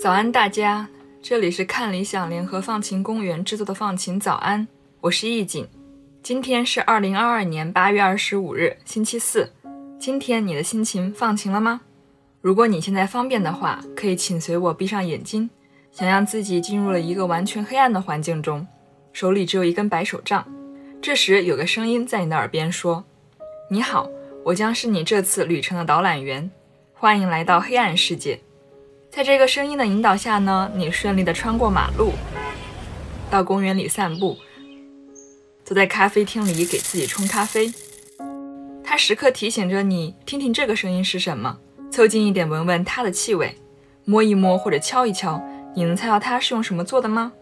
早安，大家！这里是看理想联合放晴公园制作的放晴早安，我是易景。今天是二零二二年八月二十五日，星期四。今天你的心情放晴了吗？如果你现在方便的话，可以请随我闭上眼睛，想象自己进入了一个完全黑暗的环境中，手里只有一根白手杖。这时，有个声音在你的耳边说：“你好，我将是你这次旅程的导览员，欢迎来到黑暗世界。”在这个声音的引导下呢，你顺利的穿过马路，到公园里散步，坐在咖啡厅里给自己冲咖啡。它时刻提醒着你，听听这个声音是什么，凑近一点闻闻它的气味，摸一摸或者敲一敲。你能猜到它是用什么做的吗？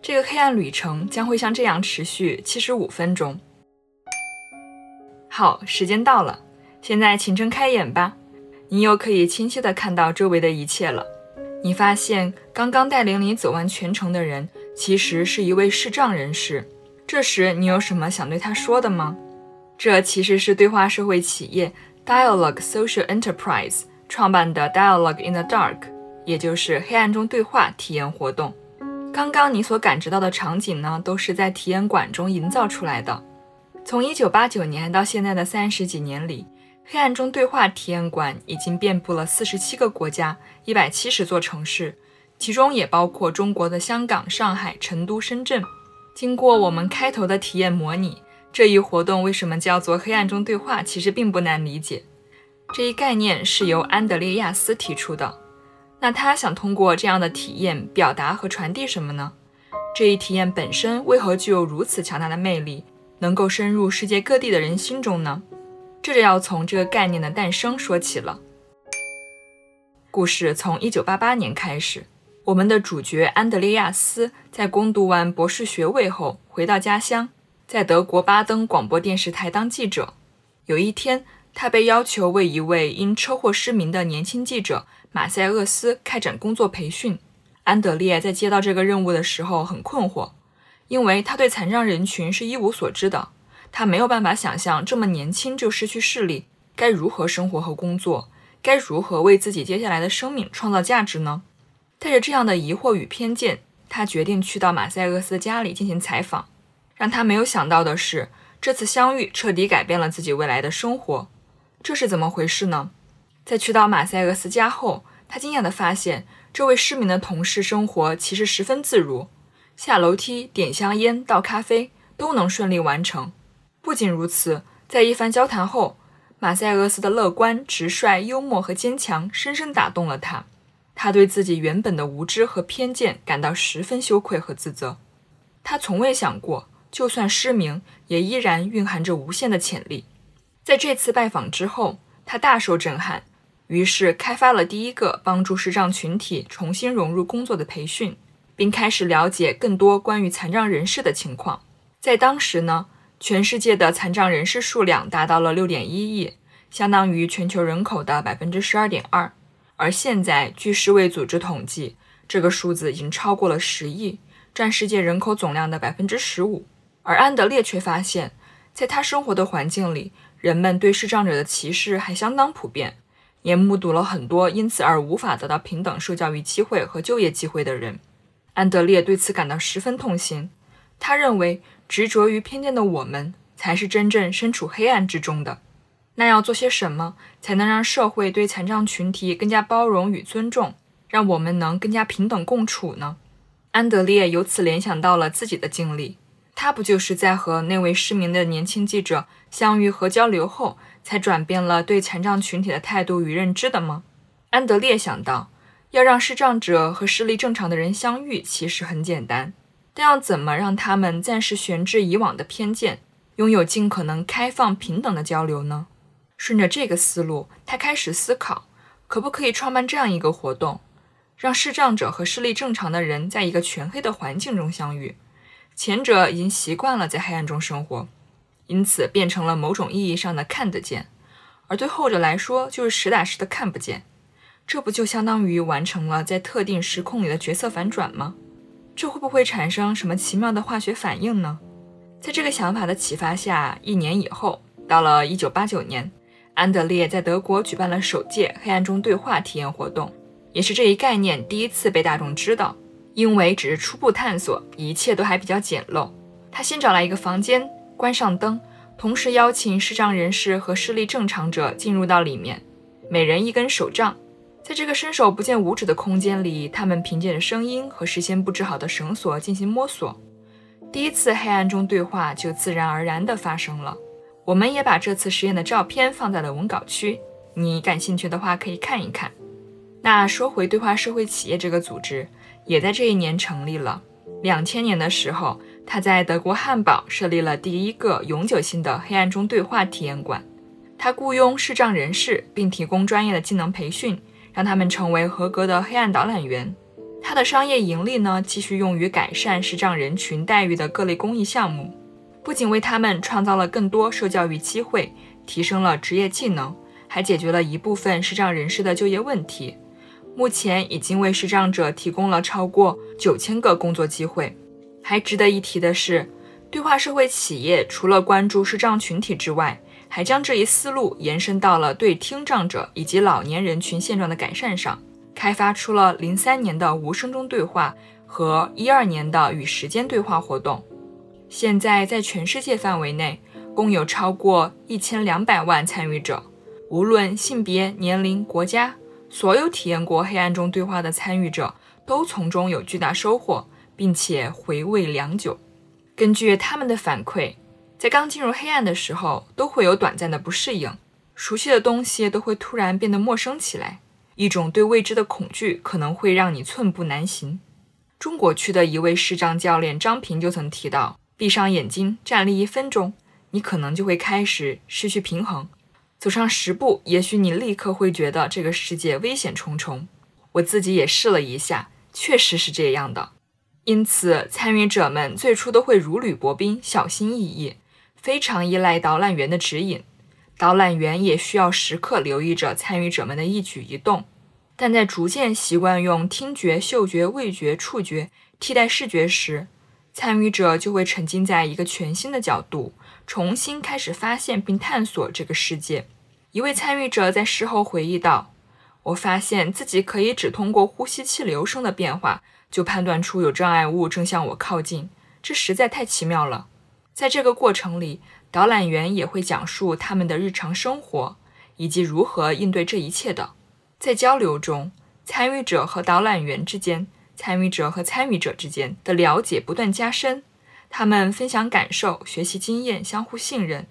这个黑暗旅程将会像这样持续七十五分钟。好，时间到了，现在请睁开眼吧，你又可以清晰地看到周围的一切了。你发现刚刚带领你走完全程的人，其实是一位视障人士。这时，你有什么想对他说的吗？这其实是对话社会企业 Dialogue Social Enterprise 创办的 Dialogue in the Dark，也就是黑暗中对话体验活动。刚刚你所感知到的场景呢，都是在体验馆中营造出来的。从1989年到现在的三十几年里。黑暗中对话体验馆已经遍布了四十七个国家、一百七十座城市，其中也包括中国的香港、上海、成都、深圳。经过我们开头的体验模拟，这一活动为什么叫做黑暗中对话，其实并不难理解。这一概念是由安德烈亚斯提出的。那他想通过这样的体验表达和传递什么呢？这一体验本身为何具有如此强大的魅力，能够深入世界各地的人心中呢？这就要从这个概念的诞生说起了。故事从1988年开始，我们的主角安德烈亚斯在攻读完博士学位后回到家乡，在德国巴登广播电视台当记者。有一天，他被要求为一位因车祸失明的年轻记者马塞厄斯开展工作培训。安德烈在接到这个任务的时候很困惑，因为他对残障人群是一无所知的。他没有办法想象这么年轻就失去视力，该如何生活和工作，该如何为自己接下来的生命创造价值呢？带着这样的疑惑与偏见，他决定去到马塞厄斯的家里进行采访。让他没有想到的是，这次相遇彻底改变了自己未来的生活。这是怎么回事呢？在去到马塞厄斯家后，他惊讶地发现，这位失明的同事生活其实十分自如，下楼梯、点香烟、倒咖啡都能顺利完成。不仅如此，在一番交谈后，马塞厄斯的乐观、直率、幽默和坚强深深打动了他。他对自己原本的无知和偏见感到十分羞愧和自责。他从未想过，就算失明，也依然蕴含着无限的潜力。在这次拜访之后，他大受震撼，于是开发了第一个帮助视障群体重新融入工作的培训，并开始了解更多关于残障人士的情况。在当时呢？全世界的残障人士数量达到了六点一亿，相当于全球人口的百分之十二点二。而现在，据世卫组织统计，这个数字已经超过了十亿，占世界人口总量的百分之十五。而安德烈却发现，在他生活的环境里，人们对视障者的歧视还相当普遍，也目睹了很多因此而无法得到平等受教育机会和就业机会的人。安德烈对此感到十分痛心，他认为。执着于偏见的我们，才是真正身处黑暗之中的。那要做些什么，才能让社会对残障群体更加包容与尊重，让我们能更加平等共处呢？安德烈由此联想到了自己的经历，他不就是在和那位失明的年轻记者相遇和交流后，才转变了对残障群体的态度与认知的吗？安德烈想到，要让视障者和视力正常的人相遇，其实很简单。但要怎么让他们暂时悬置以往的偏见，拥有尽可能开放平等的交流呢？顺着这个思路，他开始思考，可不可以创办这样一个活动，让视障者和视力正常的人在一个全黑的环境中相遇。前者已经习惯了在黑暗中生活，因此变成了某种意义上的看得见；而对后者来说，就是实打实的看不见。这不就相当于完成了在特定时空里的角色反转吗？这会不会产生什么奇妙的化学反应呢？在这个想法的启发下，一年以后，到了1989年，安德烈在德国举办了首届黑暗中对话体验活动，也是这一概念第一次被大众知道。因为只是初步探索，一切都还比较简陋。他先找来一个房间，关上灯，同时邀请视障人士和视力正常者进入到里面，每人一根手杖。在这个伸手不见五指的空间里，他们凭借着声音和事先布置好的绳索进行摸索。第一次黑暗中对话就自然而然地发生了。我们也把这次实验的照片放在了文稿区，你感兴趣的话可以看一看。那说回对话社会企业这个组织，也在这一年成立了。两千年的时候，他在德国汉堡设立了第一个永久性的黑暗中对话体验馆。他雇佣视障人士，并提供专业的技能培训。让他们成为合格的黑暗导览员。他的商业盈利呢，继续用于改善视障人群待遇的各类公益项目，不仅为他们创造了更多受教育机会，提升了职业技能，还解决了一部分视障人士的就业问题。目前已经为视障者提供了超过九千个工作机会。还值得一提的是，对话社会企业除了关注视障群体之外，还将这一思路延伸到了对听障者以及老年人群现状的改善上，开发出了零三年的无声中对话和一二年的与时间对话活动。现在在全世界范围内，共有超过一千两百万参与者，无论性别、年龄、国家，所有体验过黑暗中对话的参与者都从中有巨大收获，并且回味良久。根据他们的反馈。在刚进入黑暗的时候，都会有短暂的不适应，熟悉的东西都会突然变得陌生起来，一种对未知的恐惧可能会让你寸步难行。中国区的一位视障教练张平就曾提到：闭上眼睛站立一分钟，你可能就会开始失去平衡；走上十步，也许你立刻会觉得这个世界危险重重。我自己也试了一下，确实是这样的。因此，参与者们最初都会如履薄冰，小心翼翼。非常依赖导览员的指引，导览员也需要时刻留意着参与者们的一举一动。但在逐渐习惯用听觉、嗅觉、味觉、触觉替代视觉时，参与者就会沉浸在一个全新的角度，重新开始发现并探索这个世界。一位参与者在事后回忆道：“我发现自己可以只通过呼吸气流声的变化，就判断出有障碍物正向我靠近，这实在太奇妙了。”在这个过程里，导览员也会讲述他们的日常生活以及如何应对这一切的。在交流中，参与者和导览员之间、参与者和参与者之间的了解不断加深。他们分享感受、学习经验、相互信任。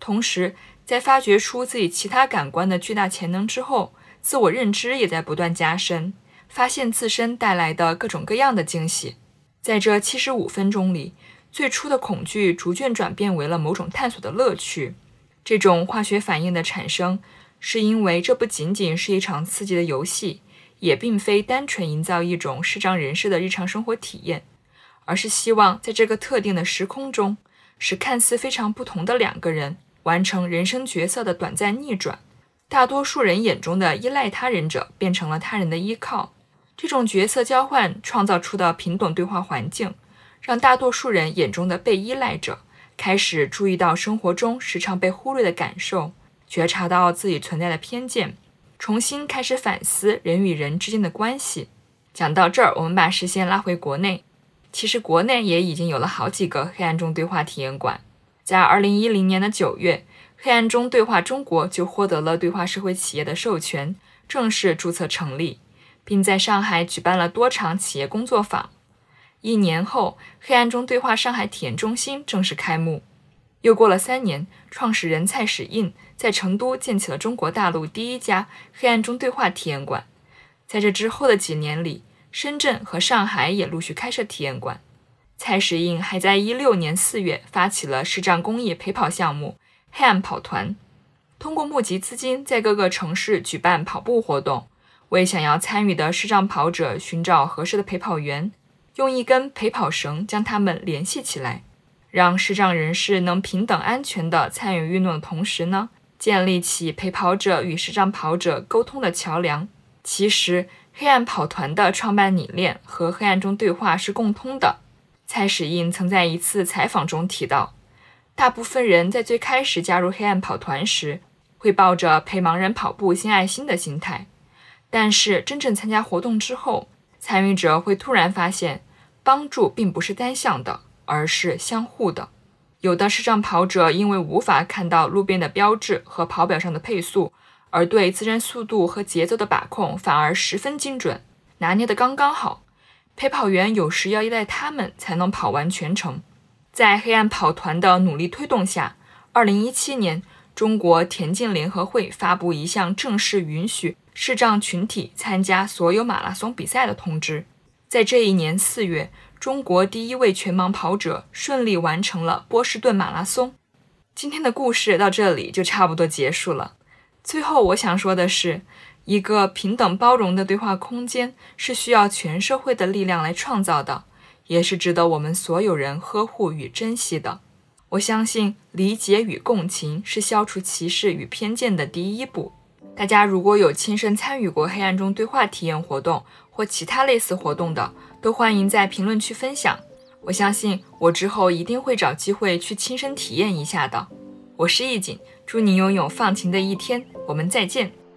同时，在发掘出自己其他感官的巨大潜能之后，自我认知也在不断加深，发现自身带来的各种各样的惊喜。在这七十五分钟里。最初的恐惧逐渐转变为了某种探索的乐趣。这种化学反应的产生，是因为这不仅仅是一场刺激的游戏，也并非单纯营造一种视障人士的日常生活体验，而是希望在这个特定的时空中，使看似非常不同的两个人完成人生角色的短暂逆转。大多数人眼中的依赖他人者变成了他人的依靠。这种角色交换创造出的平等对话环境。让大多数人眼中的被依赖者开始注意到生活中时常被忽略的感受，觉察到自己存在的偏见，重新开始反思人与人之间的关系。讲到这儿，我们把视线拉回国内。其实国内也已经有了好几个黑暗中对话体验馆。在2010年的9月，黑暗中对话中国就获得了对话社会企业的授权，正式注册成立，并在上海举办了多场企业工作坊。一年后，黑暗中对话上海体验中心正式开幕。又过了三年，创始人蔡史印在成都建起了中国大陆第一家黑暗中对话体验馆。在这之后的几年里，深圳和上海也陆续开设体验馆。蔡石印还在一六年四月发起了视障公益陪跑项目“黑暗跑团”，通过募集资金，在各个城市举办跑步活动，为想要参与的视障跑者寻找合适的陪跑员。用一根陪跑绳将他们联系起来，让视障人士能平等安全地参与运动的同时呢，建立起陪跑者与视障跑者沟通的桥梁。其实，黑暗跑团的创办理念和黑暗中对话是共通的。蔡史印曾在一次采访中提到，大部分人在最开始加入黑暗跑团时，会抱着陪盲人跑步献爱心的心态，但是真正参加活动之后，参与者会突然发现，帮助并不是单向的，而是相互的。有的视障跑者因为无法看到路边的标志和跑表上的配速，而对自身速度和节奏的把控反而十分精准，拿捏得刚刚好。陪跑员有时要依赖他们才能跑完全程。在黑暗跑团的努力推动下，二零一七年，中国田径联合会发布一项正式允许视障群体参加所有马拉松比赛的通知。在这一年四月，中国第一位全盲跑者顺利完成了波士顿马拉松。今天的故事到这里就差不多结束了。最后，我想说的是。一个平等包容的对话空间是需要全社会的力量来创造的，也是值得我们所有人呵护与珍惜的。我相信理解与共情是消除歧视与偏见的第一步。大家如果有亲身参与过黑暗中对话体验活动或其他类似活动的，都欢迎在评论区分享。我相信我之后一定会找机会去亲身体验一下的。我是易景，祝你拥有放晴的一天，我们再见。